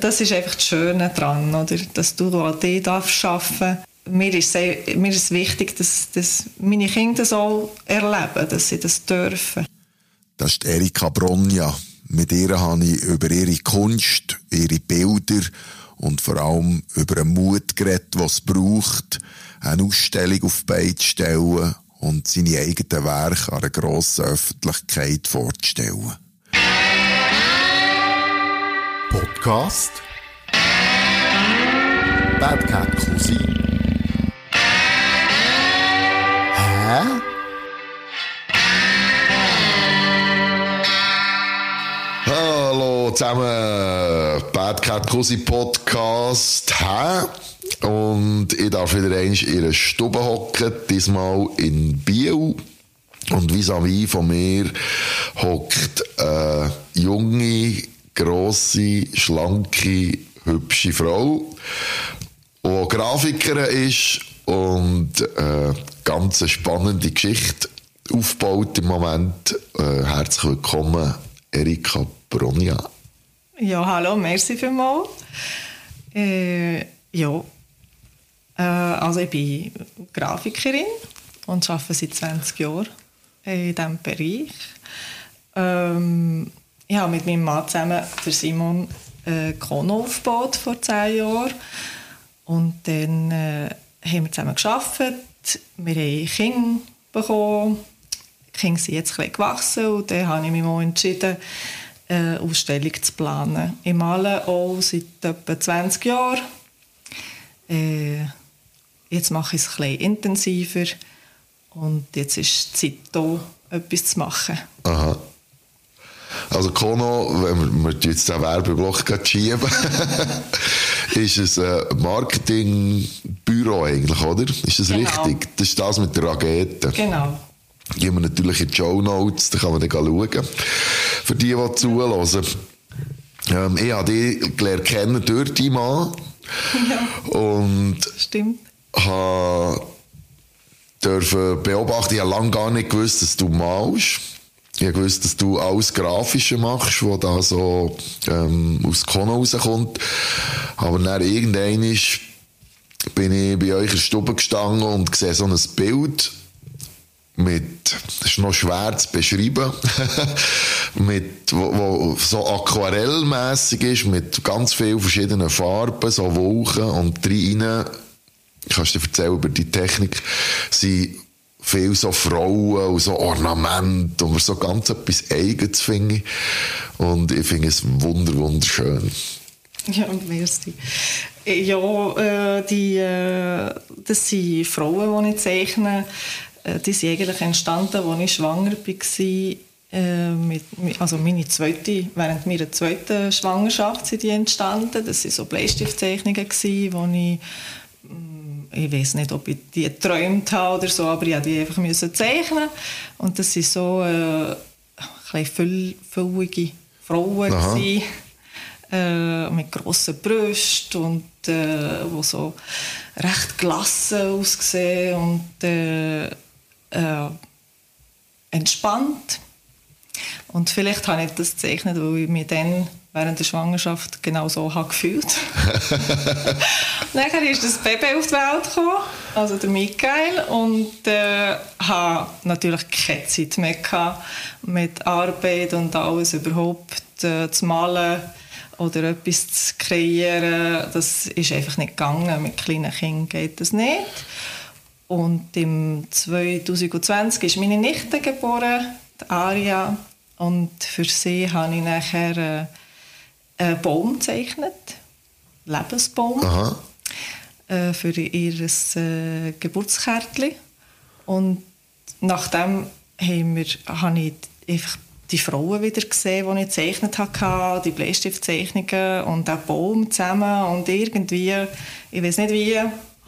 das ist einfach das Schöne daran, oder? dass du an dich darfst arbeiten mir ist, sehr, mir ist wichtig, dass, dass meine Kinder das auch erleben, dass sie das dürfen. Das ist Erika Bronja. Mit ihr habe ich über ihre Kunst, ihre Bilder und vor allem über den Mut geredet, was es braucht, eine Ausstellung auf die zu stellen und seine eigenen Werke an einer grossen Öffentlichkeit vorzustellen. Podcast Bad Cat Cousin Hä? Hallo zusammen, Bad Cat Cousin Podcast. Hä? Und ich darf wieder einmal in einer Stube hocken, diesmal in Biel. Und vis-à-vis von mir hockt eine junge, grosse, schlanke, hübsche Frau, die Grafikerin ist und äh, ganz spannende Geschichte aufgebaut im Moment. Äh, herzlich willkommen, Erika Bronja. Ja, hallo, merci vielmals. Äh, ja, äh, also ich bin Grafikerin und arbeite seit 20 Jahren in diesem Bereich. Ähm, ich habe mit meinem Mann zusammen, der Simon, äh, Kono aufgebaut vor 10 Jahren. Und dann äh, haben wir zusammen gearbeitet. Wir haben Kinder bekommen. Die Kinder sind jetzt ein gewachsen und dann habe ich mich mal entschieden, eine Ausstellung zu planen. Ich male auch seit etwa 20 Jahren. Äh, jetzt mache ich es ein intensiver und jetzt ist die Zeit da, etwas zu machen. Aha. Also Kono, wenn wir, wir jetzt den Werbeblock schieben, ist es ein Marketingbüro eigentlich, oder? Ist das genau. richtig? Das ist das mit der Rakete. Genau. Gehen wir natürlich in die Show Notes, da kann man dann schauen. Für die, die zuhören. Ähm, ich habe dich gelernt kennen durch die Mann. Ja. Und Stimmt. habe dürfen beobachten, ich habe lange gar nicht gewusst, dass du malst. Ich habe gewusst, dass du alles Grafische machst, was da so ähm, aus Kono rauskommt. Aber dann irgendwann ist, bin ich bei euch in der Stube gestanden und sehe so ein Bild mit, das ist noch schwer zu beschreiben, mit, wo, wo so aquarellmäßig ist, mit ganz vielen verschiedenen Farben, so Wolken und drinnen, ich kann dir erzählen über die Technik, sind viel so Frauen und so Ornamente und so ganz etwas Eigenes finde ich. Und ich finde es wunder, wunderschön. Ja, merci. Ja, äh, die, äh, das sind Frauen, die ich zeichne. Äh, die sind eigentlich entstanden, als ich schwanger war. Mit, also meine zweite, während meiner zweiten Schwangerschaft sind die entstanden. Das waren so Bleistiftzeichnungen, die ich ich weiß nicht, ob ich die geträumt habe oder so, aber ich musste die einfach müssen zeichnen. Und das waren so äh, ein füllige Frauen, gewesen, äh, mit grossen Brüsten und äh, die so recht gelassen aussehen und äh, äh, entspannt. Und vielleicht habe ich das gezeichnet, weil ich mich dann während der Schwangerschaft genau so habe gefühlt. Nachher ist das Baby auf die Welt gekommen, also der Michael, und äh, habe natürlich keine Zeit mehr gehabt mit Arbeit und alles überhaupt äh, zu malen oder etwas zu kreieren. Das ist einfach nicht gegangen. Mit kleinen Kindern geht das nicht. Und im 2020 ist meine Nichte geboren, die Aria. Und für sie habe ich nachher äh, einen Baum gezeichnet, Lebensbaum, Aha. Äh, für ihr äh, Geburtskärtchen. Und nachdem haben wir, habe ich einfach die Frauen wieder gesehen, die ich gezeichnet hatte, die Bleistiftzeichnungen und auch Baum zusammen. Und irgendwie, ich weiß nicht wie,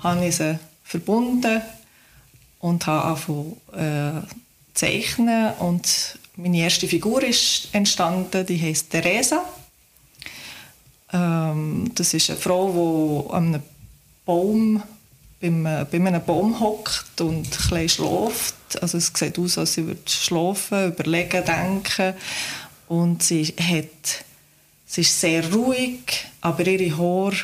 habe ich sie verbunden und habe angefangen äh, zeichnen. Und meine erste Figur ist entstanden, die heißt Teresa. Ähm, das ist eine Frau, die an einem Baum, beim, äh, bei einem Baum hockt und ein schläft. Also es sieht aus, als sie würde schlafen, überlegen, denken. Und sie, hat, sie ist sehr ruhig, aber ihre Haare,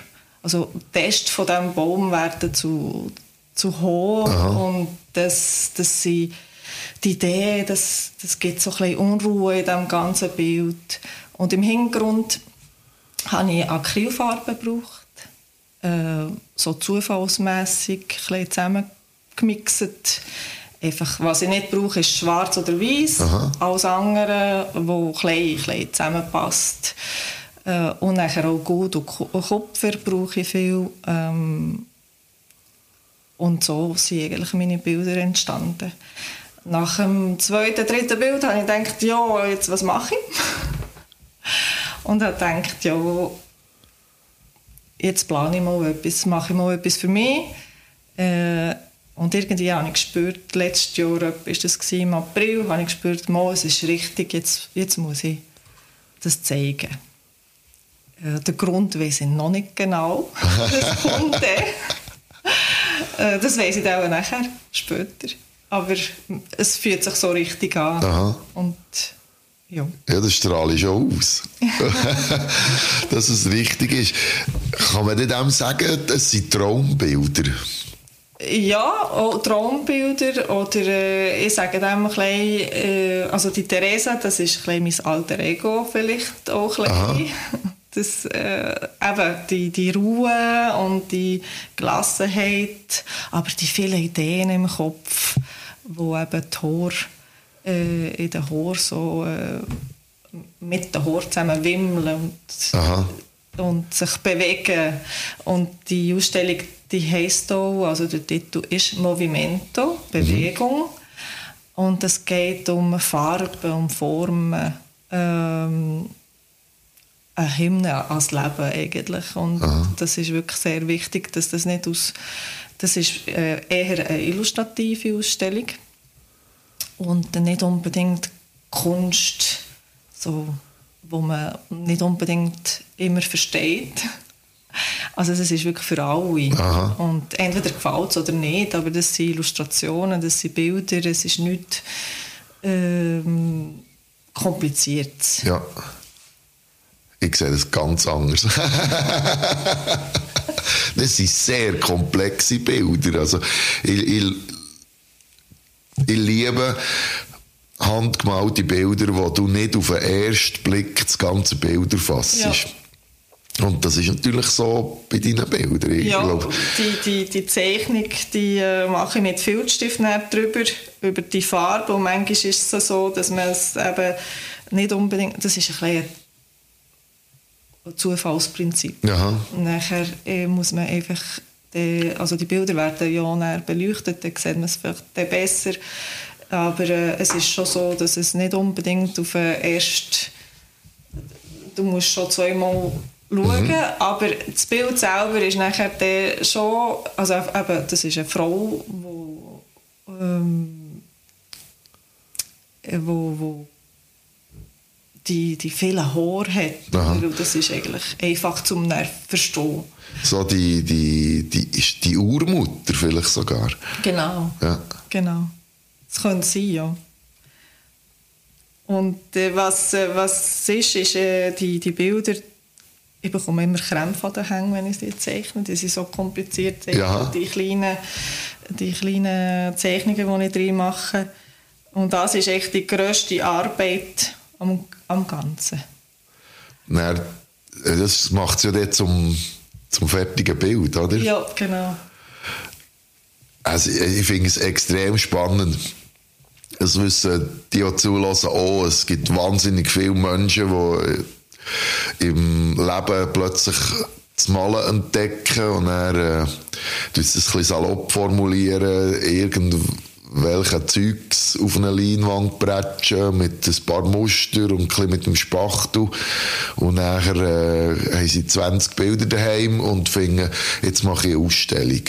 also die Äste von diesem Baum werden zu, zu hoch und das, das sie die Idee, das, das gibt so ein bisschen Unruhe in diesem ganzen Bild. Und im Hintergrund habe ich Acrylfarbe gebraucht, äh, so zufallsmässig ein bisschen zusammengemixt. Einfach, was ich nicht brauche, ist schwarz oder weiß. Alles andere, wo klein, klein zusammenpasst. Äh, und nachher auch Gold und Ku- Kupfer brauche ich viel. Ähm, und so sind eigentlich meine Bilder entstanden. Nach dem zweiten, dritten Bild habe ich gedacht, ja, jetzt was mache ich? Und habe gedacht, ja, jetzt plane ich mal etwas, mache ich mal etwas für mich. Äh, und irgendwie habe ich gespürt, letztes Jahr ist das gewesen, im April, habe ich gespürt, mal, es ist richtig, jetzt, jetzt muss ich das zeigen. Äh, den Grund weiß ich noch nicht genau. Das kommt. Äh, Das weiß ich dann auch nachher, später. Aber es fühlt sich so richtig an. Aha. Und ja. Ja, das strahle ich schon aus. Dass es richtig ist. Kann man dem sagen, das sind Traumbilder? Ja, auch Traumbilder oder äh, ich sage dem ein bisschen, äh, also die Theresa, das ist ein bisschen mein alter Ego vielleicht auch ein bisschen. Das, äh, eben die, die Ruhe und die Gelassenheit, aber die vielen Ideen im Kopf, wo eben Haare, äh, in den Haaren so äh, mit den Haaren zusammen wimmeln und Aha. und sich bewegen. Und die Ausstellung, die heisst auch, also der Titel ist Movimento, Bewegung. Und es geht um Farben, um Formen, ähm, ein Hymne ans Leben eigentlich. Und das ist wirklich sehr wichtig, dass das nicht aus... Das ist äh, eher eine illustrative Ausstellung und nicht unbedingt Kunst, so, wo man nicht unbedingt immer versteht. Also es ist wirklich für alle. Aha. Und entweder gefällt es oder nicht, aber das sind Illustrationen, das sind Bilder, es ist nichts ähm, Kompliziertes. Ja. Ich sehe das ganz anders. das sind sehr komplexe Bilder. Also, ich, ich, ich liebe handgemalte Bilder, wo du nicht auf den ersten Blick das ganze Bild erfasst. Ja. Und das ist natürlich so bei deinen Bildern. Ich Ja, glaube, die, die, die Zeichnung die, äh, mache ich mit Filzstift drüber, über die Farbe. Und manchmal ist es so, dass man es eben nicht unbedingt... Das ist ein bisschen ein Zufallsprinzip. Aha. Und nachher äh, muss man einfach... Die, also die Bilder werden ja näher beleuchtet, dann sieht man es vielleicht besser. Aber äh, es ist schon so, dass es nicht unbedingt auf den ersten du musst schon zweimal schauen, aber das Bild selber ist nachher der schon, also eben, das ist eine Frau, wo, ähm, äh, wo, wo die, die vielen Haare hat. Aha. Und das ist eigentlich einfach zum Nerv verstehen. so die, die, die, ist die Urmutter vielleicht sogar. Genau. Ja. Genau. Das könnte sein, ja. Und äh, was, äh, was ist, ist äh, die, die Bilder, ich bekomme immer Krämpfe an den Hängen, wenn ich sie zeichne. Die sind so kompliziert. Ja. Die, kleinen, die kleinen Zeichnungen, die ich drin mache. Und das ist echt die grösste Arbeit am, am Ganzen. Äh, das macht es ja dann zum, zum fertigen Bild, oder? Ja, genau. Also, ich finde es extrem spannend. Es wissen die, die zulassen, auch, es gibt wahnsinnig viele Menschen, die im Leben plötzlich das Malen entdecken und dann, äh, du es ein bisschen salopp formulieren, irgendwelche Zeugs auf eine Leinwand bretschen mit ein paar Muster und ein mit dem Spachtel und nachher äh, haben sie 20 Bilder daheim und finden, jetzt mache ich eine Ausstellung.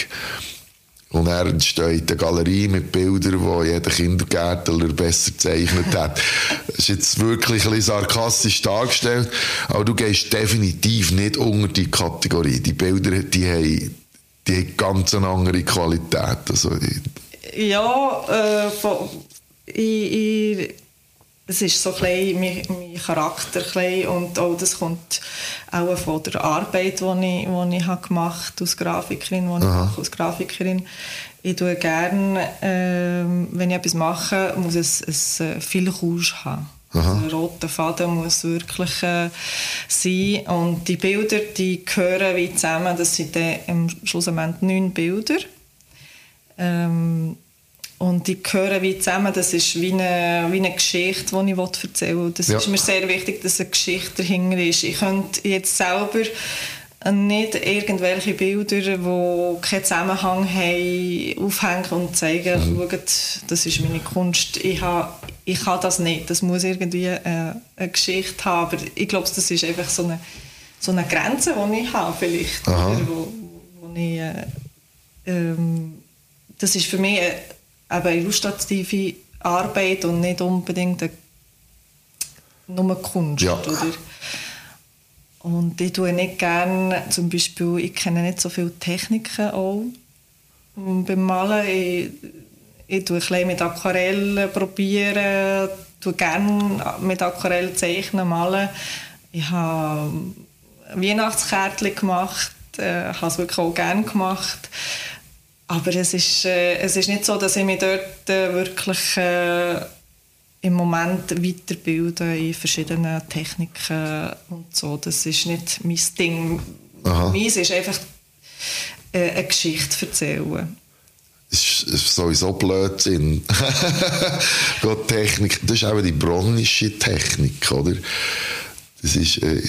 Und er entsteht eine Galerie mit Bildern, die jeder Kindergärtner besser gezeichnet hat. Das ist jetzt wirklich ein bisschen sarkastisch dargestellt, aber du gehst definitiv nicht unter die Kategorie. Die Bilder, die haben, die haben ganz eine andere Qualität. Also, Ja, äh, von, ich, ich, das ist so ein bisschen mein, mein Charakter ein bisschen und auch das kommt auch von der Arbeit, die ich, die ich habe gemacht als Grafikerin, die ich mache als Grafikerin. Ich tue gerne, ähm, wenn ich etwas mache, muss es, es äh, viel Rouge haben. Also ein roter Faden muss wirklich äh, sein. Und die Bilder, die gehören wie zusammen. Das sind dann am Schluss neun Bilder. Ähm, und die gehören wie zusammen. Das ist wie eine, wie eine Geschichte, die ich erzählen will. Das Ja. ist mir sehr wichtig, dass eine Geschichte dahinter ist. Ich könnte jetzt selber nicht irgendwelche Bilder, die keinen Zusammenhang haben, aufhängen und zeigen, schaut, das ist meine Kunst. Ich, habe, ich kann das nicht. Das muss irgendwie äh, eine Geschichte haben. Aber ich glaube, das ist einfach so eine, so eine Grenze, die ich habe vielleicht. Aha. Oder wo, wo ich, äh, ähm, das ist für mich äh, eben illustrative Arbeit und nicht unbedingt eine, nur Kunst. Ja. Oder? Und ich tue nicht gerne, zum Beispiel, ich kenne nicht so viele Techniken auch beim Malen. Ich, ich tue ein bisschen mit Aquarell probieren, tue gerne mit Aquarell zeichnen, malen. Ich habe Weihnachtskärtchen gemacht, äh, habe es wirklich auch gerne gemacht. Aber es ist, äh, es ist nicht so, dass ich mich dort äh, wirklich äh, im Moment weiterbilde in verschiedenen Techniken und so. Das ist nicht mein Ding. Aha. Meins ist einfach äh, eine Geschichte erzählen. ist ist sowieso Blödsinn. Gott, Technik, das ist eben die bronische Technik, oder? Das ist, äh,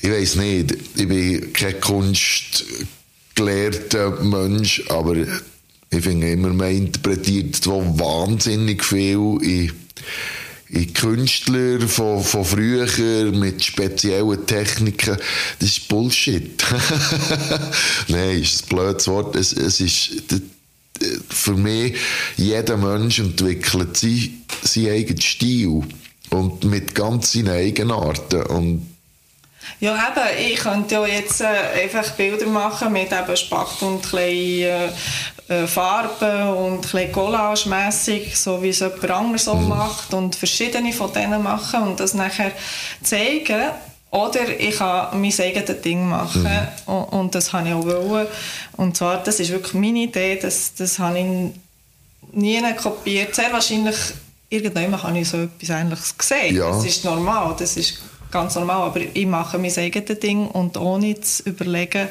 ich weiß nicht, ich bin kein kunstgelehrter Mensch, aber ich finde immer, man interpretiert so wahnsinnig viel in, in Künstler von, von früher mit speziellen Techniken. Das ist Bullshit. Nein, ist ein blödes Wort. Es, es ist, für mich, jeder Mensch entwickelt seinen, seinen eigenen Stil. Und mit ganz seinen Eigenarten. Und Ja, eben, ich könnte ja jetzt äh, einfach Bilder machen mit eben Spack und kleinen äh, äh, Farben und ein Collage-mässig, so wie es jemand anderes so macht und verschiedene von denen machen und das nachher zeigen. Oder ich kann mein eigenes Ding machen und, und das habe ich auch wollen. Und zwar, das ist wirklich meine Idee, das, das habe ich nie kopiert. Sehr wahrscheinlich, irgendwann habe ich so etwas Ähnliches gesehen. Ja. Das ist normal, das ist ganz normal. Aber ich mache mein eigenes Ding und ohne zu überlegen,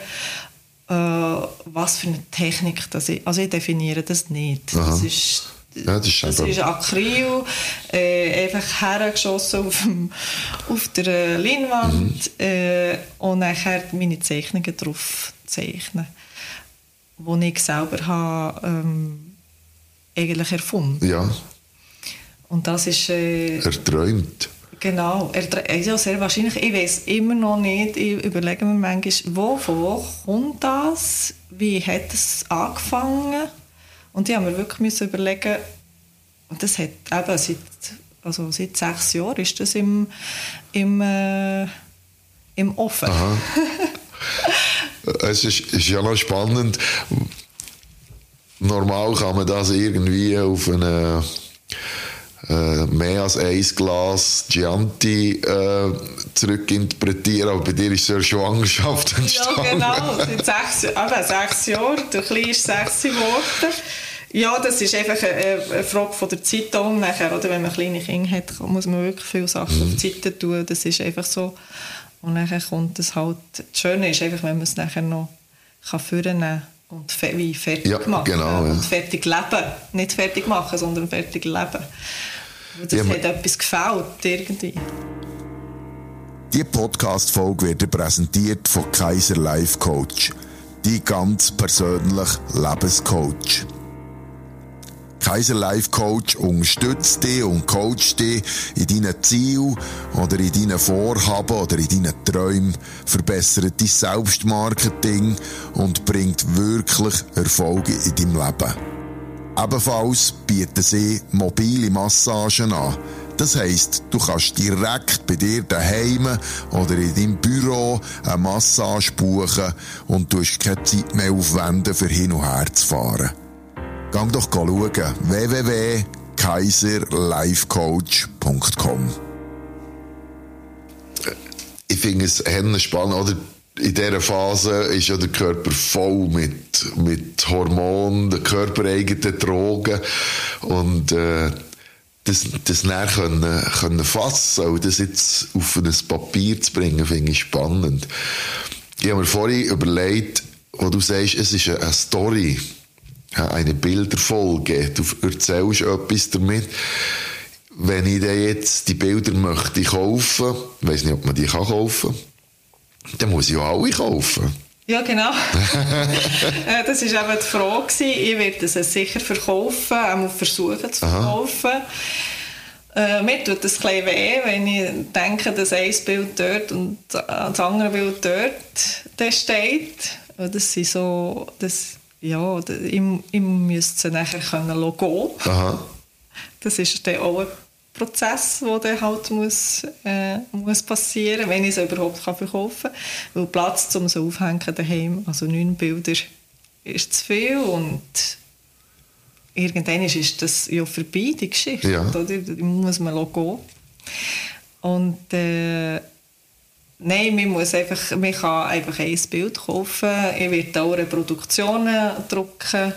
äh, was für eine Technik das ist. Also ich definiere das nicht. Das ist, Ja, das ist das ist Acryl, äh, einfach hergeschossen auf, dem, auf der Leinwand Mhm. äh, und nachher meine Zeichnungen drauf zeichnen, die ich selber habe, ähm, eigentlich erfunden. ja, Und das ist... Äh, er träumt. Genau, er tra- also sehr wahrscheinlich. Ich weiß immer noch nicht. Ich überlege mir manchmal, wo, von wo kommt das? Wie hat es angefangen? Und ich habe mir wirklich müssen überlegen, und das hat eben seit, also seit sechs Jahren ist das im, im, äh, im Ofen. Es ist, ist ja noch spannend. Normal kann man das irgendwie auf eine mehr als ein Glas Chianti äh, zurückinterpretieren, aber bei dir ist so eine Schwangerschaft Ja, entstanden. genau. Seit sechs, eben, sechs Jahren. Der Kleine ist sechs geworden. Ja, das ist einfach eine, eine Frage von der Zeit auch nachher. Oder? Wenn man kleine Kinder hat, muss man wirklich viele Sachen auf die Seite tun. Das ist einfach so. Und dann kommt es halt... Das Schöne ist einfach, wenn man es nachher noch kann führen kann und wie fertig Ja, machen genau, ja. Und fertig leben. Nicht fertig machen, sondern fertig leben. Das Ja, hat etwas gefällt irgendwie. Die Podcast-Folge wird präsentiert von Kaiser Life Coach, die ganz persönlich Lebenscoach. Kaiser Life Coach unterstützt dich und coacht dich in deinen Zielen oder in deinen Vorhaben oder in deinen Träumen, verbessert dein Selbstmarketing und bringt wirklich Erfolge in deinem Leben. Ebenfalls bieten sie mobile Massagen an. Das heisst, du kannst direkt bei dir daheim oder in deinem Büro eine Massage buchen und du hast keine Zeit mehr aufwenden, für hin und her zu fahren. Gang doch schauen kaiserlifecoach.com. Ich finde es spannend, oder? In dieser Phase ist ja der Körper voll mit, mit Hormonen, der körpereigenen Drogen und äh, das, näher können, können fassen und das jetzt auf ein Papier zu bringen, finde ich spannend. Ich habe mir vorhin überlegt, wo du sagst, es ist eine Story, eine Bilderfolge, du erzählst etwas damit. Wenn ich dann jetzt die Bilder möchte kaufen, ich weiß nicht, ob man die kaufen kann, dann muss ich auch alle kaufen. Ja, genau. Äh, das war eben die Frage. Ich werde es sicher verkaufen, auch versuchen zu verkaufen. Äh, mir tut es ein weh, wenn ich denke, dass ein Bild dort und das andere Bild dort steht. Das sind so, das, ja, ich, ich müsste nachher können gehen. Aha. Das ist dann auch Prozess, der dann halt muss, äh, muss passieren, wenn ich es überhaupt kann verkaufen kann. Weil Platz, um es aufhängen daheim, also neun Bilder, ist zu viel und irgendwann ist das ja vorbei, die Geschichte. Ja. Oder? Da muss man gehen. Und äh, nein, man, muss einfach, man kann einfach ein Bild kaufen. Ich werde auch Reproduktionen drucken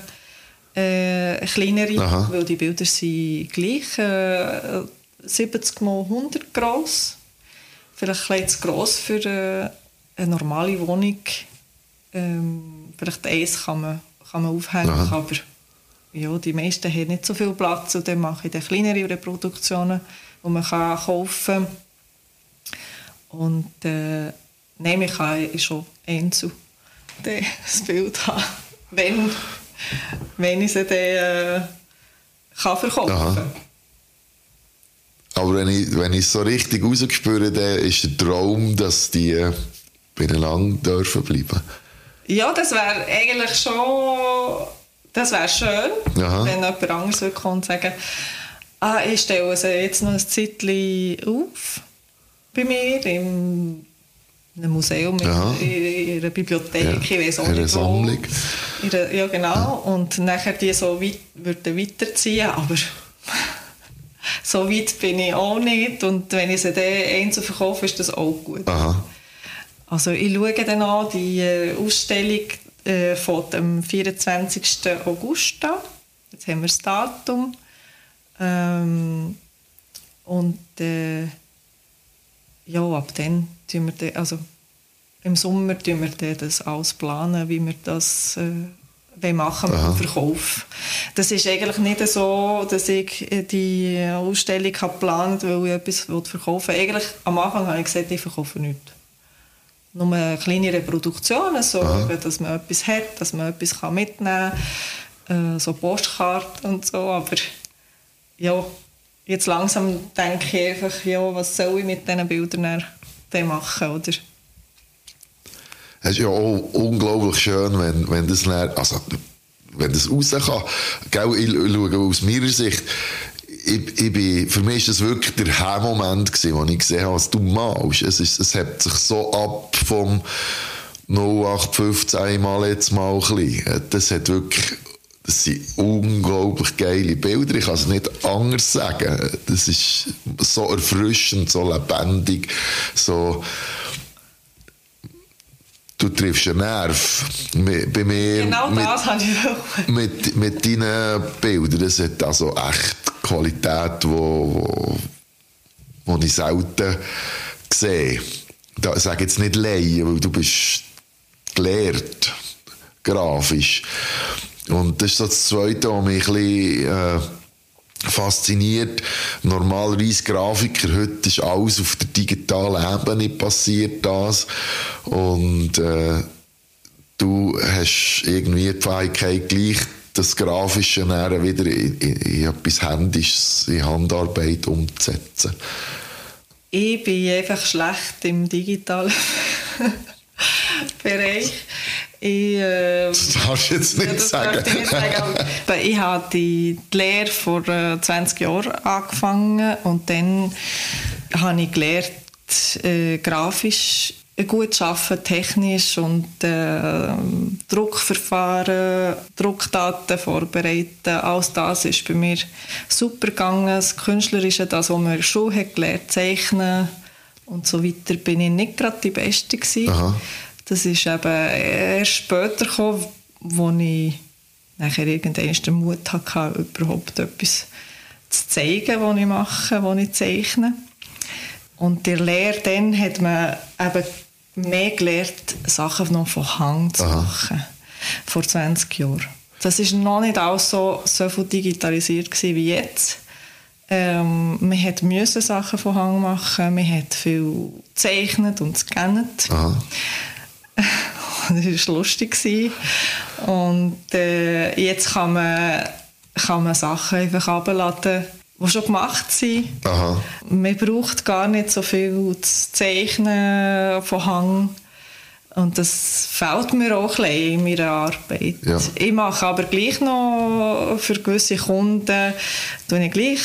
äh, kleinere, Aha. weil die Bilder sind gleich äh, 70 mal 100 groß. Vielleicht ein zu gross für äh, eine normale Wohnung. Ähm, vielleicht eins kann man, kann man aufhängen, Aha. aber ja, die meisten haben nicht so viel Platz und dann mache ich dann kleinere Reproduktionen, die man kann kaufen kann. Und äh, nein, ich kann schon einzeln das Bild haben, wenn wenn ich sie dann äh, kann verkaufen kann. Aber wenn ich, wenn ich es so richtig rausgespürt dann ist der Traum, dass die äh, beieinander dürfen bleiben. Ja, das wäre eigentlich schon... Das wäre schön, Aha. wenn jemand anderes würde kommen und sagen, ah, ich stelle sie jetzt noch ein Zeitchen auf bei mir im einem Museum, ja. in, einer Bibliothek, ja. ich weiß auch nicht Sammlung. Ihre, ja, genau. Ja. Und nachher die so weit, würden weiterziehen, aber so weit bin ich auch nicht. Und wenn ich sie dann einzeln verkaufe, ist das auch gut. Aha. Also ich schaue dann an die äh, Ausstellung äh, von dem 24. August an. Jetzt haben wir das Datum. Ähm, und äh, ja, ab dann tun wir also im Sommer tun wir das alles planen, wie wir das äh, machen mit dem Verkauf. Das ist eigentlich nicht so, dass ich die Ausstellung habe geplant weil ich etwas verkaufen will. Eigentlich am Anfang habe ich gesagt, ich verkaufe nichts. Nur kleine Reproduktionen, so, dass man etwas hat, dass man etwas mitnehmen kann, äh, so Postkarten und so, aber ja, jetzt langsam denke ich einfach, ja, was soll ich mit diesen Bildern dann machen, oder? Es ist ja auch unglaublich schön, wenn, wenn das dann, also, wenn das raus kann. Gell, ich, schaue aus meiner Sicht, ich, ich bin, für mich war das wirklich der Heimmoment gewesen, wo ich gesehen habe, was du machst. Es, ist, es hebt sich so ab vom 0815 mal jetzt mal ein bisschen. Das hat wirklich, das sind unglaublich geile Bilder. Ich kann es nicht anders sagen. Das ist so erfrischend, so lebendig, so, du triffst einen Nerv. Bei mir, genau mit, das habe ich auch. Mit, mit deinen Bildern, das hat also echt Qualität, die wo, wo ich selten sehe. Da sage jetzt nicht Laien, weil du bist gelehrt, grafisch. Und das ist das Zweite, was mich ein bisschen, äh, fasziniert. Normalerweise Grafiker, heute ist alles auf der digitalen Ebene passiert das. Und äh, du hast irgendwie die Fähigkeit gleich das Grafische wieder in, in, in etwas Händisches, in Handarbeit umzusetzen. Ich bin einfach schlecht im digitalen Bereich. Ich, äh, das darfst du jetzt nicht ja, sagen. Ich, nicht sagen ich habe die, Lehre vor äh, 20 Jahren angefangen und dann habe ich gelernt, äh, grafisch gut arbeiten, technisch und äh, Druckverfahren, Druckdaten vorbereiten, alles das ist bei mir super gegangen. Das Künstlerische, das, was man Schule hat gelernt, zeichnen und so weiter, bin ich nicht gerade die Beste gewesen. Aha. Das ist eben erst später gekommen, wo ich nachher irgendwann den Mut hatte, überhaupt etwas zu zeigen, was ich mache, was ich zeichne. Und der Lehre dann hat man eben mehr gelernt, Sachen noch von Hand zu machen. Vor 20 Jahren. Das ist noch nicht alles so, so viel digitalisiert wie jetzt. Ähm, man hat müssen Sachen von Hand machen, man hat viel gezeichnet und gescannt. Aha. das war lustig. Und äh, jetzt kann man, kann man Sachen einfach abladen, die schon gemacht sind. Aha. Man braucht gar nicht so viel zu zeichnen von Hang. Und das fällt mir auch ein bisschen in meiner Arbeit. Ja. Ich mache aber gleich noch für gewisse Kunden tue ich gleich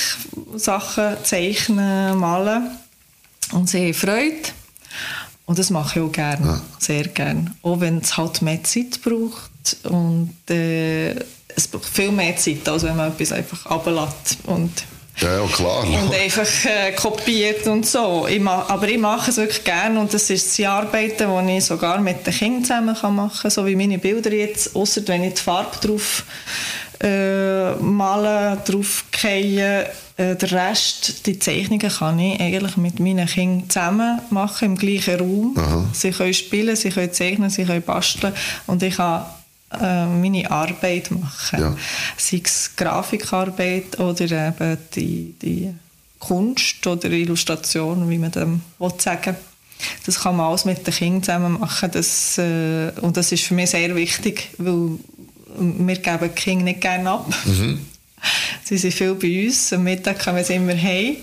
Sachen zeichnen, malen. Und sie haben Freude. Und das mache ich auch gerne, sehr gerne. Auch wenn es halt mehr Zeit braucht. Und äh, es braucht viel mehr Zeit, als wenn man etwas einfach ablässt und Ja, ja, klar. und einfach äh, kopiert und so. Ich ma aber ich mache es wirklich gerne und das ist die Arbeiten, die ich sogar mit den Kindern zusammen kann machen kann, so wie meine Bilder jetzt, außer wenn ich die Farbe drauf äh, malen, drauf fallen. Äh, der Rest, die Zeichnungen kann ich eigentlich mit meinen Kindern zusammen machen, im gleichen Raum. Aha. Sie können spielen, sie können zeichnen, sie können basteln und ich kann äh, meine Arbeit machen. Ja. Sei es Grafikarbeit oder eben die, die Kunst oder Illustration, wie man dem will sagen Das kann man alles mit den Kindern zusammen machen. Das, äh, und das ist für mich sehr wichtig, weil wir geben die Kinder nicht gerne ab. Sie sind viel bei uns. Am Mittag kommen sie immer heim.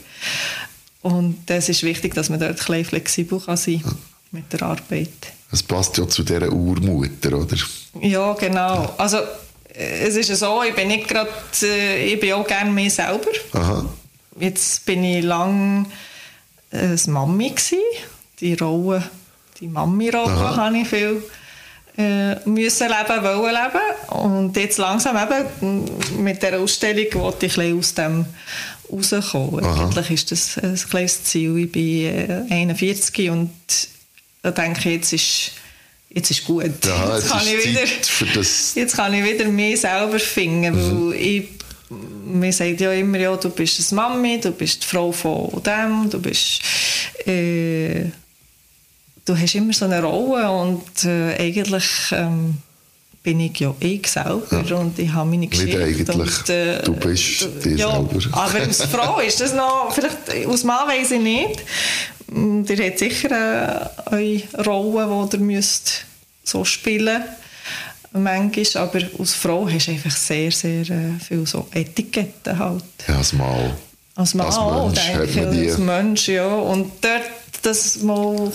Und es ist wichtig, dass man dort ein flexibel kann sein kann mit der Arbeit. Es passt ja zu dieser Urmutter, oder? Ja, genau. Also, es ist ja so, ich bin nicht gerade, äh, ich bin auch gerne mir selber. Aha. Jetzt bin ich lang äh, Mami gsi. Die Rolle, die Mami-Rolle habe ich viel müssen leben, wollen leben. Und jetzt langsam eben m, mit der Ausstellung wollte ich ein aus dem rauskommen. Aha. Eigentlich ist das ein kleines Ziel. Ich bin äh, 41 und da denke ich, jetzt ist, jetzt ist gut. Ja, jetzt, kann ist ich wieder, jetzt kann ich wieder mich selber finden, weil ich man sagt ja immer, ja, du bist eine Mami, du bist die Frau von dem, du bist äh, du hast immer so eine Rolle und äh, eigentlich ähm, bin ich ja ich selber und ich habe meine Geschichte. eigentlich. Und, äh, Du bist dir ja, selber. Aber als Frau ist das noch, vielleicht als Mann weiss ich nicht. Mm, Ihr habt sicher äh, eure Rolle, die ihr müsst so spielen manchmal, aber als Frau hast du einfach sehr, sehr äh, viel so Etiketten halt. Ja, als Mal. Als Mann Als auch, Mensch denke hat ich, als Mensch, ja. Und dort das mal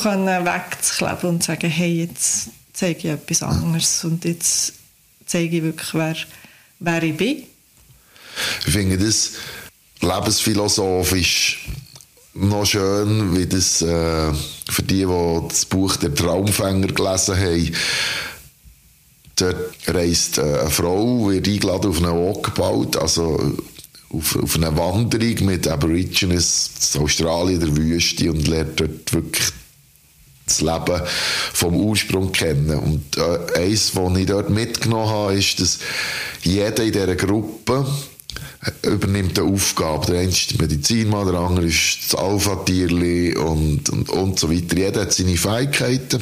wegzukleben und sagen, hey, jetzt zeige ich etwas anderes und jetzt zeige ich wirklich, wer, wer ich bin. Ich finde das lebensphilosophisch noch schön, wie das äh, für die, die das Buch «Der Traumfänger» gelesen haben, dort reist äh, eine Frau, wird eingeladen auf einen Walkabout, also auf, auf eine Wanderung mit Aborigines in Australien, der Wüste und lernt dort wirklich das Leben vom Ursprung kennen. Und äh, eins, was ich dort mitgenommen habe, ist, dass jeder in dieser Gruppe übernimmt eine Aufgabe. Der eine ist der Medizinmann, der andere ist das Alpha-Tierli und, und, und so weiter. Jeder hat seine Fähigkeiten.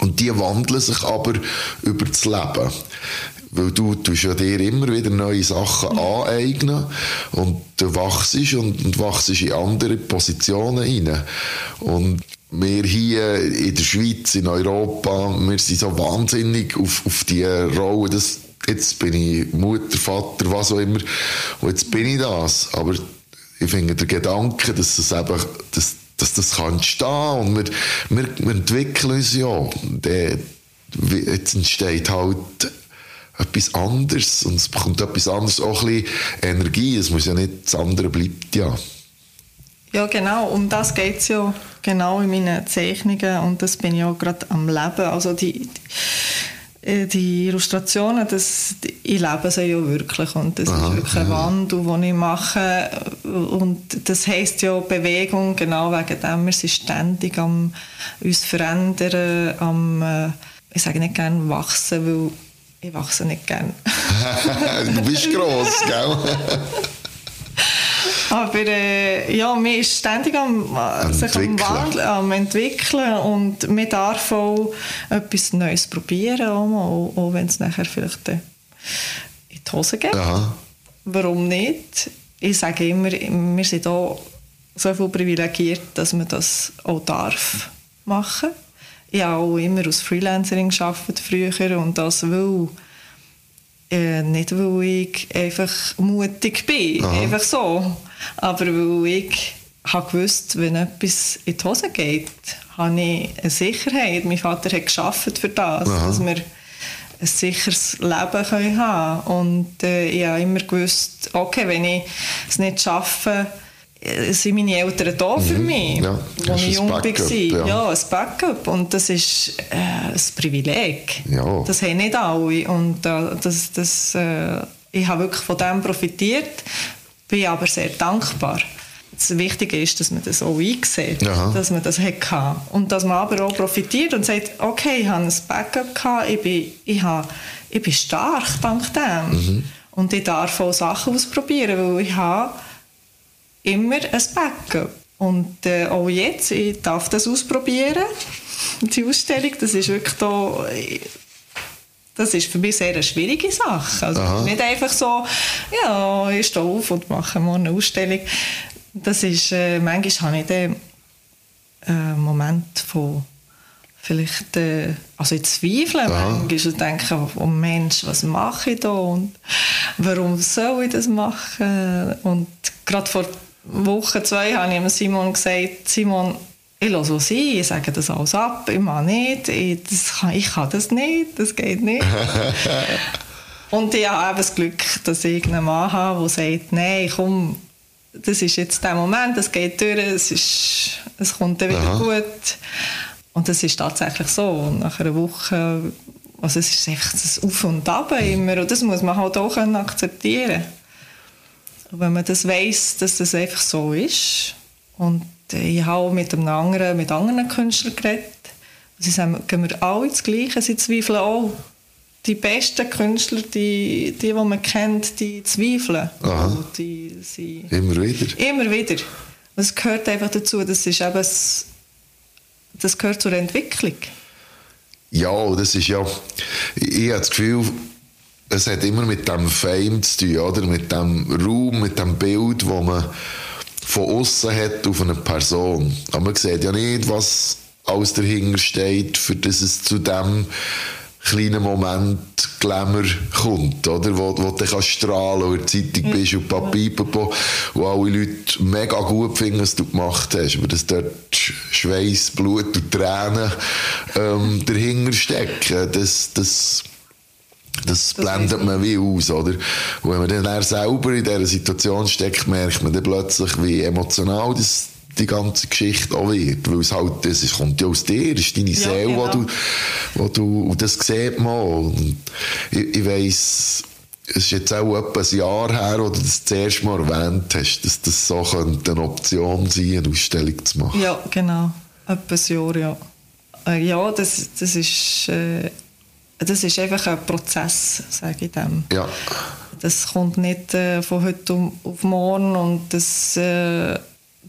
Und die wandeln sich aber über das Leben. Weil du tust ja dir immer wieder neue Sachen aneignen und du wachst und, und wachst in andere Positionen rein. Und wir hier in der Schweiz, in Europa, wir sind so wahnsinnig auf, auf die Rolle, das, jetzt bin ich Mutter, Vater, was auch immer, und jetzt bin ich das. Aber ich finde der Gedanke, dass das eben, dass, dass das kann entstehen und wir, wir, wir entwickeln uns ja. Der, wie- jetzt entsteht halt etwas anderes. Und es bekommt etwas anderes auch ein bisschen Energie. Es muss ja nicht, das andere bleibt ja. Ja, genau, um das geht es ja genau in meinen Zeichnungen. Und das bin ich auch gerade am Leben. Also die, die, die Illustrationen, das, ich lebe sie ja wirklich. Und das Aha, ist wirklich ein Wandel, den ich mache. Und das heisst ja Bewegung, genau wegen dem, wir sind ständig am uns verändern, am, äh, ich sage nicht gerne wachsen, weil ich wachse nicht gerne. du bist gross, gell? Aber äh, ja, man ist ständig am, am sich am Wandeln, am entwickeln und man darf auch etwas Neues probieren, auch, auch wenn es nachher vielleicht in die Hose geht. Aha. Warum nicht? Ich sage immer, wir sind hier so viel privilegiert, dass man das auch darf machen. Ich habe auch immer als Freelancerin gearbeitet früher und das will äh, nicht, weil ich einfach mutig bin, Aha. einfach so. Aber weil ich habe gewusst, wenn etwas in die Hose geht, habe ich eine Sicherheit. Mein Vater hat geschafft für das, Aha. dass wir ein sicheres Leben können haben Und äh, ich habe immer gewusst, okay, wenn ich es nicht schaffe, sind meine Eltern da für mhm. mich, ja, als ich jung war. Ja. ja, ein Backup. Und das ist äh, ein Privileg. Ja. Das haben nicht alle. Und äh, das, das, äh, ich habe wirklich von dem profitiert, bin aber sehr dankbar. Das Wichtige ist, dass man das auch einsieht, Aha. dass man das hatte. Und dass man aber auch profitiert und sagt, okay, ich habe ein Backup gehabt, ich bin, ich habe, ich bin stark dank dem. Mhm. Und ich darf auch Sachen ausprobieren, weil ich habe immer ein Backup. Und äh, auch jetzt, ich darf das ausprobieren. Die Ausstellung, das ist wirklich da, das ist für mich sehr eine schwierige Sache. Also nicht einfach so, ja, ich stehe auf und mache mal eine Ausstellung. Das ist, äh, manchmal habe ich den äh, Moment von vielleicht, äh, also zweifle Aha. manchmal und denke, oh Mensch, was mache ich da und warum soll ich das machen? Und gerade vor Woche, zwei, habe ich Simon gesagt, Simon, ich lasse was sein, ich sage das alles ab, ich mache nicht, ich, das kann, ich kann das nicht, das geht nicht. und ich habe eben das Glück, dass ich einen Mann habe, der sagt, nein, komm, das ist jetzt der Moment, das geht durch, es, ist, es kommt dann wieder Aha. gut. Und das ist tatsächlich so. Und nach einer Woche, also es ist einfach das Auf und Ab immer, und das muss man halt auch akzeptieren und wenn man das weiß, dass das einfach so ist, und ich habe mit, einem anderen, mit anderen Künstlern geredet, sie sagen, gehen wir alle das Gleiche, sie zweifeln auch. Die besten Künstler, die, die, die man kennt, die zweifeln. Also die, sie immer wieder? Immer wieder. Das gehört einfach dazu, das ist eben, das gehört zur Entwicklung. Ja, das ist ja, ich habe das Gefühl, es hat immer mit dem Fame zu tun, oder? Mit dem Raum, mit dem Bild, das man von außen hat auf eine Person. Aber man sieht ja nicht, was alles dahinter steht, für dass es zu dem kleinen Moment Glamour kommt, oder? Wo, wo du kannst strahlen wo du in der Zeitung bist und Papier, wo alle Leute mega gut finden, was du gemacht hast. Aber dass dort Schweiß, Blut und Tränen ähm, dahinter stecken, das, das das, das blendet man wie aus, oder? Und wenn man dann selber in dieser Situation steckt, merkt man dann plötzlich, wie emotional das die ganze Geschichte auch wird. Weil es halt, das ist, kommt ja aus dir, das ist deine ja, Seele, genau. wo du, wo du, und das sieht man Und ich, ich weiss, es ist jetzt auch etwa ein Jahr her, wo du das zuerst mal erwähnt hast, dass das so könnte eine Option sein, eine Ausstellung zu machen. Ja, genau. Etwa ein Jahr, ja. Äh, ja, das, das ist, äh das ist einfach ein Prozess, sage ich dem. Ja. Das kommt nicht äh, von heute auf morgen und das, äh,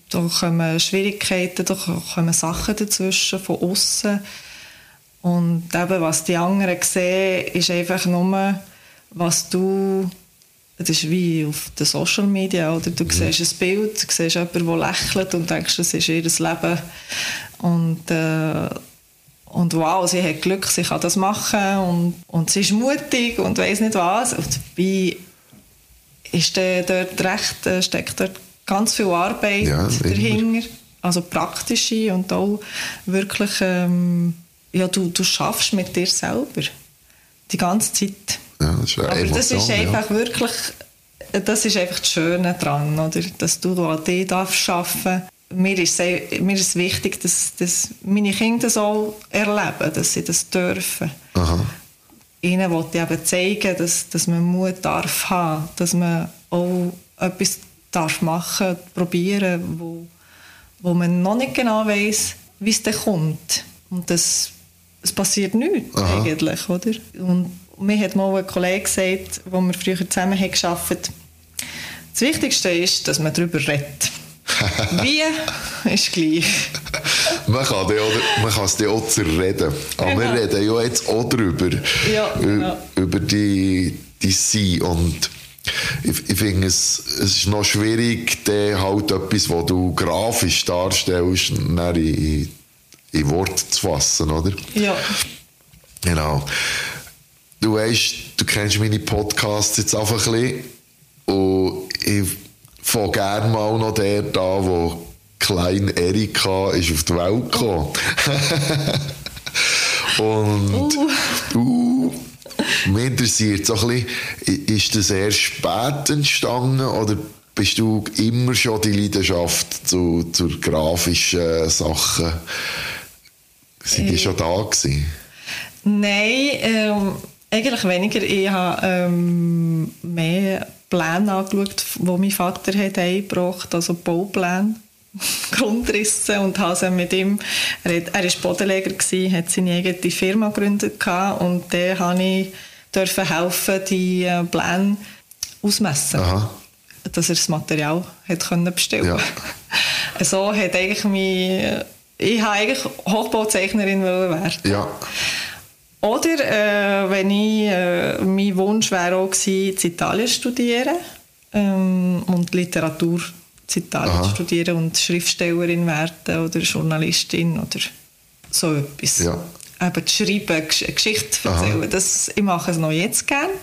da kommen Schwierigkeiten, da kommen Sachen dazwischen von außen und eben, was die anderen sehen, ist einfach nur, was du das ist wie auf den Social Media, oder? Du mhm. siehst ein Bild, du siehst jemanden, der lächelt und denkst, das ist ihr Leben. Und äh, und wow, sie hat Glück, sie kann das machen und, und sie ist mutig und weiß nicht was. Und dabei ist dort recht, äh, steckt dort ganz viel Arbeit ja, dahinter. Also praktische und auch wirklich, ähm, ja, du, du schaffst mit dir selber. Die ganze Zeit. Ja, das ist Aber Emotion, das ist einfach ja. wirklich, das ist einfach das Schöne daran, oder? dass du an dir darfst arbeiten mir ist, sehr, mir ist wichtig, dass, dass meine Kinder das auch erleben, dass sie das dürfen. Aha. Ihnen wollte ich eben zeigen, dass, dass man Mut darf haben, dass man auch etwas darf machen, probieren, wo, wo man noch nicht genau weiß, wie es dann kommt. Und das, es passiert nichts Aha. eigentlich, oder? Und mir hat mal ein Kollege gesagt, wo wir früher zusammen haben gearbeitet das Wichtigste ist, dass man darüber redet. Wie ist gleich. Man kann, dann auch, man kann es dann auch zerreden. Aber wir Genau. reden ja jetzt auch drüber. Ja, genau. Über die, die Sein. Und ich, ich finde, es, es ist noch schwierig, dann halt etwas, was du grafisch darstellst, dann in, in Worte zu fassen, oder? Ja, Genau. Du weißt, du kennst meine Podcasts jetzt einfach ein bisschen. Und ich fange gerne mal noch der da, wo klein Erika ist auf die Welt gekommen. Und uh. mich interessiert so ein bisschen, ist das erst spät entstanden oder bist du immer schon die Leidenschaft zu, zu grafischen Sachen? Sind die schon da gewesen? Nein, ähm, eigentlich weniger. Ich habe ähm, mehr Pläne angeschaut, die mein Vater hat eingebracht also Baupläne, Grundrisse und habe sie mit ihm, er, hat, er war Bodenleger, gewesen, hat seine eigene Firma gegründet gehabt und dann habe ich dürfen helfen, die äh, Pläne ausmessen. Aha. Dass er das Material hat können bestellen Ja. So hat eigentlich mein, ich habe eigentlich Hochbauzeichnerin werden. Ja. Oder äh, wenn ich, äh, mein Wunsch wäre auch gewesen, in Italien zu studieren ähm, und Literatur in Italien Aha. zu studieren und Schriftstellerin werden oder Journalistin oder so etwas. Ja. Eben zu schreiben, Gesch Geschichte Aha. erzählen, das, ich mache es noch jetzt gerne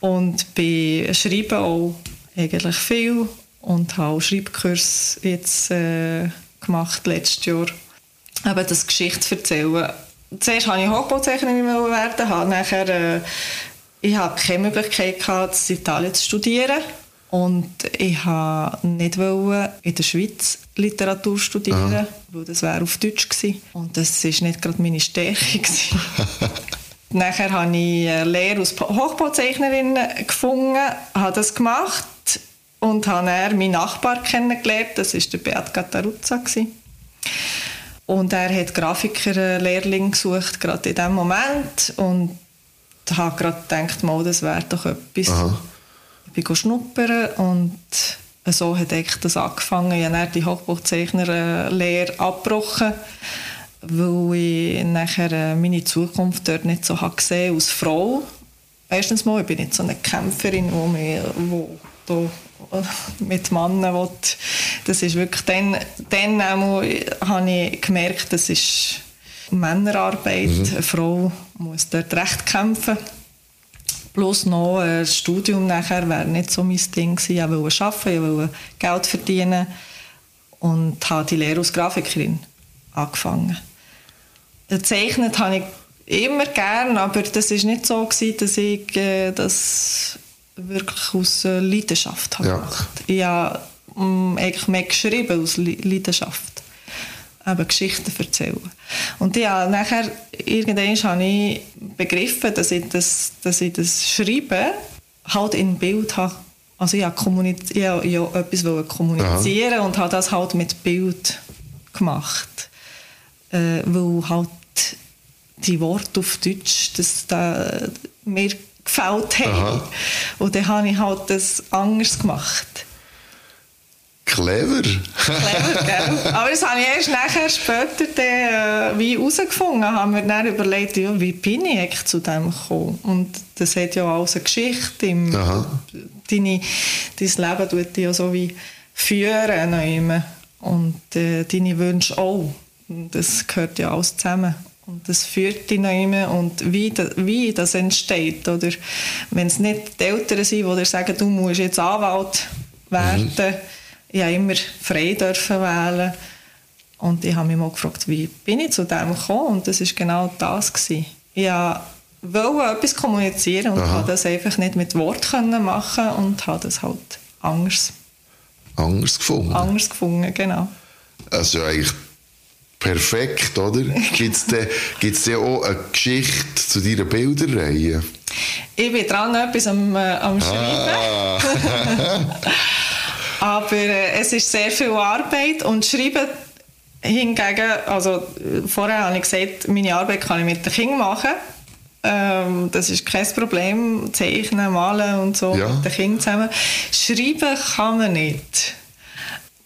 und bei Schreiben auch eigentlich viel und habe auch Schreibkurs jetzt äh, gemacht letztes Jahr. Eben das Geschichte erzählen. Zuerst wollte ich Hochbauzeichnerin werden, habe nachher, äh, ich habe keine Möglichkeit gehabt, in Italien zu studieren und ich wollte nicht wollen in der Schweiz Literatur studieren, weil das wäre auf Deutsch gewesen. und das ist nicht gerade meine Stärke. Nachher habe ich eine Lehre als Hochbauzeichnerin gefunden, habe das gemacht und habe dann meinen Nachbar kennengelernt, das war der Beat Gattaruzza. gewesen. Und er hat Grafiker-Lehrling gesucht, gerade in diesem Moment. Und ich habe gerade gedacht, mal, das wäre doch etwas. Aha. Ich bin schnuppern und so hat eigentlich das angefangen. Ich habe dann die Hochbauzeichner-Lehre abgebrochen, weil ich nachher äh, meine Zukunft dort nicht so habe gesehen als Frau. Erstens mal, ich bin nicht so eine Kämpferin, die wo da mit Männern will. Das ist wirklich dann, dann einmal habe ich gemerkt, das ist Männerarbeit. Eine Frau muss dort recht kämpfen. Plus noch ein Studium nachher wäre nicht so mein Ding gewesen. Ich wollte arbeiten, ich wollte Geld verdienen und habe die Lehre als Grafikerin angefangen. Gezeichnet habe ich immer gern, aber das ist nicht so gewesen, dass ich äh, das wirklich aus äh, Leidenschaft habe Ja. gemacht. Ich habe mm, eigentlich mehr geschrieben aus Le- Leidenschaft. Eben Geschichten erzählen. Und ja, nachher, irgendwann habe ich begriffen, dass ich das, dass ich das Schreiben halt in Bild habe. Also ich ich habe ja etwas kommunizieren und habe das halt mit Bild gemacht. Äh, weil halt die Worte auf Deutsch, das da mir gefällt haben. Aha. Und dann habe ich halt das anders gemacht. Clever. Clever, gell? Aber das habe ich erst nachher später dann, äh, wie herausgefunden. Haben wir dann überlegt, ja, wie bin ich eigentlich zu dem gekommen? Und das hat ja alles eine Geschichte. Im, Aha. deine, dein Leben tut dich ja so wie führen. neuem. Und äh, deine Wünsche auch. Das gehört ja alles zusammen. Und das führt dich neuem. Und wie, da, wie das entsteht. Oder wenn es nicht die Eltern sind, die dir sagen, du musst jetzt Anwalt werden. Ich habe immer frei dürfen wählen. Und ich habe mich mal gefragt, wie bin ich zu dem gekommen? Und das war genau das. Gewesen. Ich wollte etwas kommunizieren und Aha. habe das einfach nicht mit Wort können machen und habe das halt anders, Anders gefunden. anders gefunden, genau. Also eigentlich perfekt, oder? Gibt es denn, gibt's denn auch eine Geschichte zu deiner Bilderreihe? Ich bin dran, etwas am, äh, am Schreiben. Ah. Aber äh, es ist sehr viel Arbeit und Schreiben hingegen, also äh, vorher habe ich gesagt, meine Arbeit kann ich mit den Kindern machen. Ähm, das ist kein Problem. Zeichnen, malen und so Ja. mit den Kindern zusammen. Schreiben kann man nicht.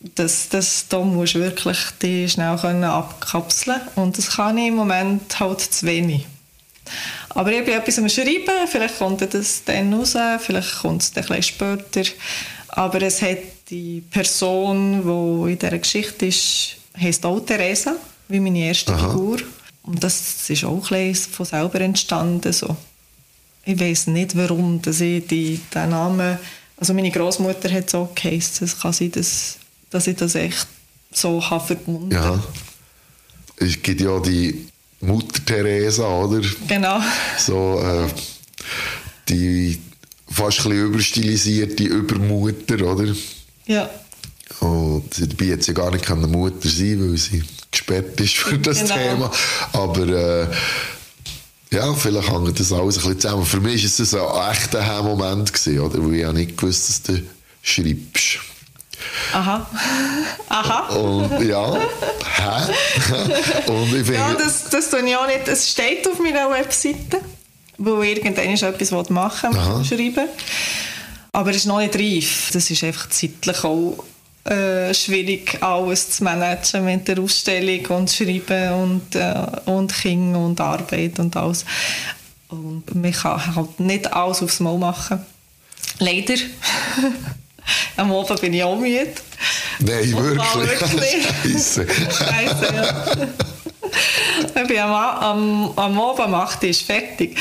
Das, das, da musst du wirklich die schnell können abkapseln und das kann ich im Moment halt zu wenig. Aber ich bin etwas am Schreiben, vielleicht kommt das dann raus, vielleicht kommt es dann ein später. Aber es hat die Person, die in dieser Geschichte ist, heisst auch Theresa, wie meine erste Aha. Figur. Und das ist auch ein von selber entstanden. So. Ich weiß nicht, warum dass ich die, den Namen, also meine Großmutter hat so geheißen. Es kann sein, dass, dass ich das echt so habe verbunden. Ja. Es gibt ja die Mutter Teresa, oder? Genau. So, äh, die fast ein bisschen überstilisierte Übermutter, oder? Ja. Und sie dabei jetzt ja gar nicht eine Mutter sein, weil sie gesperrt ist für das Genau. Thema. Aber äh, ja, vielleicht hängt das alles ein bisschen zusammen. Für mich war es ein echter Moment, gewesen, oder? Weil ich ja nicht gewusst, dass du schreibst. Aha. Aha. Und ja, hä? Und ich finde, Ja, das, das tue ich auch nicht. Es steht auf meiner Webseite, wo ich irgendwann etwas machen will, schreiben. Aber es ist noch nicht reif. Das ist einfach zeitlich auch äh, schwierig, alles zu managen mit der Ausstellung und Schreiben und, äh, und Kinder und Arbeit und alles. Und man kann halt nicht alles aufs Mal machen. Leider. Am Abend bin ich auch müde. nein, Mal wirklich. wirklich. Scheisse. Scheiße, ja. ich bin am, am, am Abend um 8 Uhr ist fertig.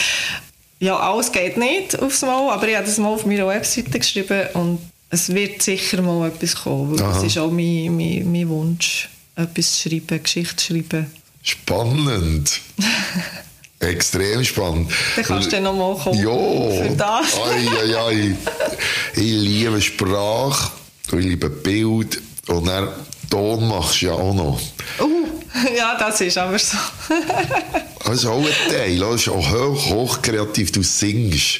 Ja, alles geht nicht aufs Mal, aber ich habe das mal auf meiner Webseite geschrieben und es wird sicher mal etwas kommen, das ist auch mein, mein, mein Wunsch, etwas zu schreiben, Geschichte zu schreiben. Spannend. Extrem spannend. Dann kannst du dann noch mal kommen Ja. für das. Ei. Ich liebe Sprache, ich liebe Bild und dann Ton machst du ja auch noch. Uh, ja, das ist aber so. Das ist auch ein Teil, das ist auch hoch, hochkreativ. Du singst.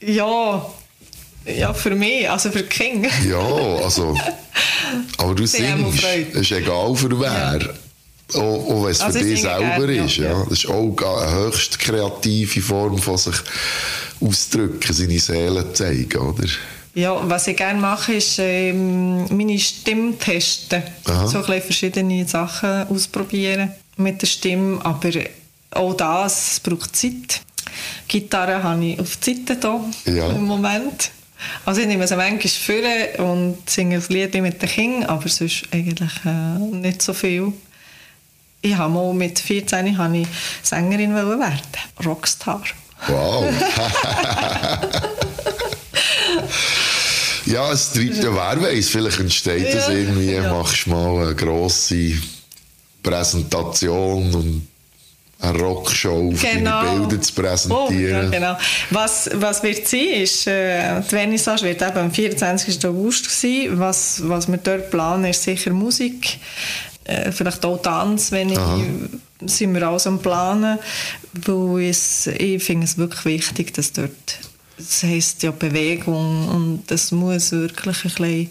ja, ja, für mich, also für Kinder. Ja, also. Aber du singst. Es ist egal für wer. Auch wenn es Also für ich dich selber gerne, ist. Ja. ja. Das ist auch eine höchst kreative Form von sich ausdrücken, seine Seele zeigen, oder? Ja, was ich gerne mache, ist ähm, meine Stimme testen. Aha. So ein bisschen verschiedene Sachen ausprobieren mit der Stimme. Aber auch das, es braucht Zeit. Gitarre habe ich auf die Seite hier Ja. im Moment. Also ich nehme sie manchmal vor und singe ein Lied mit den Kindern, aber sonst eigentlich äh, nicht so viel. Ich habe mal mit 14 habe ich Sängerin werden, Rockstar. Wow. ja, es treibt ja wer weiß, vielleicht entsteht das Ja. irgendwie, Ja. machst mal eine grosse Präsentation und eine Rockshow, um deine Bilder zu Oh, ja, präsentieren. genau. Was, was wird sein, ist, äh, die Vernissage wird eben am 24. August sein. Was, was wir dort planen, ist sicher Musik, äh, vielleicht auch Tanz, wenn ich, Aha. sind wir alles am Planen, weil es, ich finde es wirklich wichtig, dass dort, das heisst ja Bewegung und das muss wirklich ein bisschen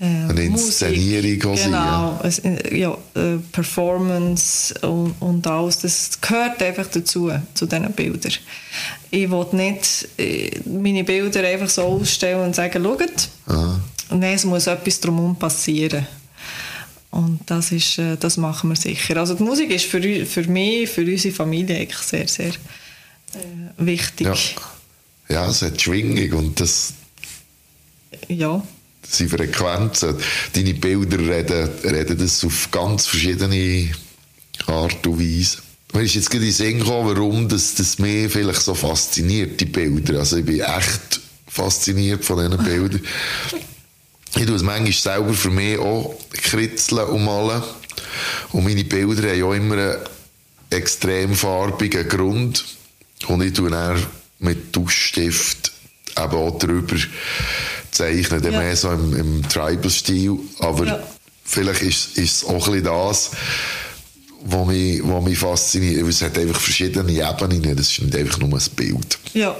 äh, Eine Inszenierung sein, Genau, es, äh, ja, äh, Performance und, und alles, das gehört einfach dazu, zu diesen Bildern. Ich will nicht äh, meine Bilder einfach so ausstellen und sagen, schaut, Aha. nein, es muss etwas drumherum passieren. Und das, ist, äh, das machen wir sicher. Also die Musik ist für, für mich, für unsere Familie eigentlich sehr, sehr äh, wichtig. Ja. ja, es hat Schwingung und das ja. sind Frequenzen. Deine Bilder reden, reden das auf ganz verschiedene Art und Weise. Mir ist jetzt gerade in Sinn gekommen, warum das, das mich vielleicht so fasziniert, die Bilder. Also ich bin echt fasziniert von diesen Bildern. Ich tue es manchmal selber für mich auch kritzeln und malen. Und meine Bilder haben auch immer einen extrem farbigen Grund. Und ich tue dann mit Duschstift eben auch drüber zeichnen, Ja. mehr so im, im Tribal-Stil. Aber Ja. vielleicht ist, ist es auch ein bisschen das, was mich, was mich fasziniert. Es hat einfach verschiedene Ebenen, das ist nicht einfach nur ein Bild. Ja.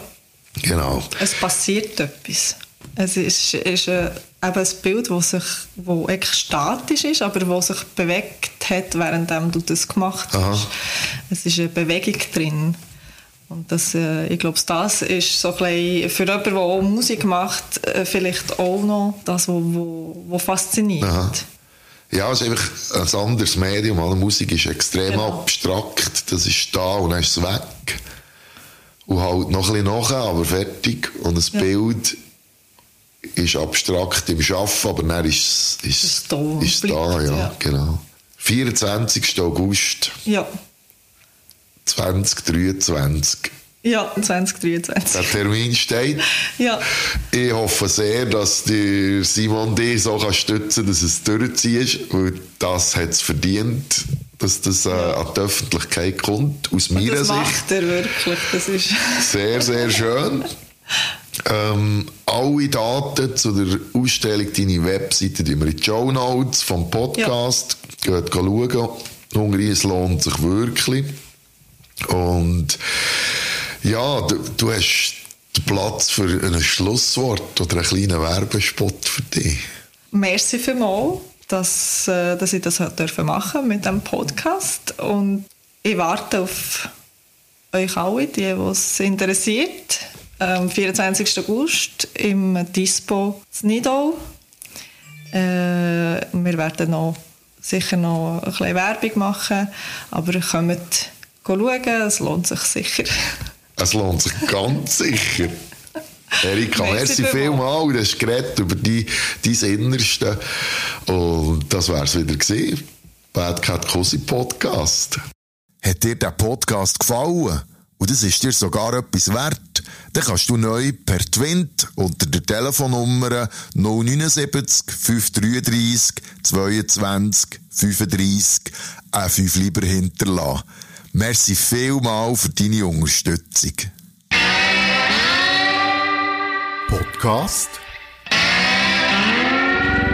Genau. Es passiert etwas. Es ist, ist äh, eben ein Bild, das sich, wo statisch ist, aber das sich bewegt hat, während du das gemacht hast. Aha. Es ist eine Bewegung drin. Und das, äh, ich glaube, das ist so ein für jemanden, der auch Musik macht, äh, vielleicht auch noch das, was wo, wo fasziniert. Aha. Ja, es ist einfach ein anderes Medium. Alle Musik ist extrem Genau. abstrakt. Das ist da und dann ist es weg. Und halt noch ein bisschen nachher, aber fertig. Und das Ja. Bild ist abstrakt im Schaffen, aber dann ist es ist, Ist da ist da, bleibt, ja, ja. genau. 24. August Ja, 2023. ja 2023. Der Termin steht. Ja, Ich hoffe sehr, dass die Simon dich so kann stützen dass es durchziehst, weil das hat es verdient, dass das äh, an die Öffentlichkeit kommt, aus meiner das Sicht. macht er wirklich. Das ist Sehr, sehr schön. Ähm, alle Daten zu der Ausstellung, deine Webseite, die wir in die Show Notes vom Podcast. Geht schauen. Hungry, es lohnt sich wirklich. Und ja, du, du hast den Platz für ein Schlusswort oder einen kleinen Werbespot für dich. Merci vielmals, dass, äh, dass ich das dürfen machen mit dem Podcast. Und ich warte auf euch alle, die, die es interessiert. Am 24. August im Dispo Nidau. Äh, wir werden noch, sicher noch ein bisschen Werbung machen, aber kommt schauen, es lohnt sich sicher. Es lohnt sich ganz sicher. Erika, Merci merci vielmals. Du hast geredet über die, dein Innerste. Und das wär's wieder gewesen. Bad Cat Cosi Podcast. Hat dir der Podcast gefallen und es ist dir sogar etwas wert, dann kannst du neu per Twint unter der Telefonnummer 079 533 22 35 ein 5 lieber hinterlassen. Merci vielmal für deine Unterstützung. Podcast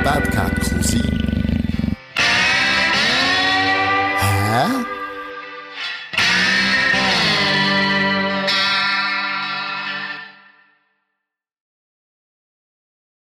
Bad Cat Cousin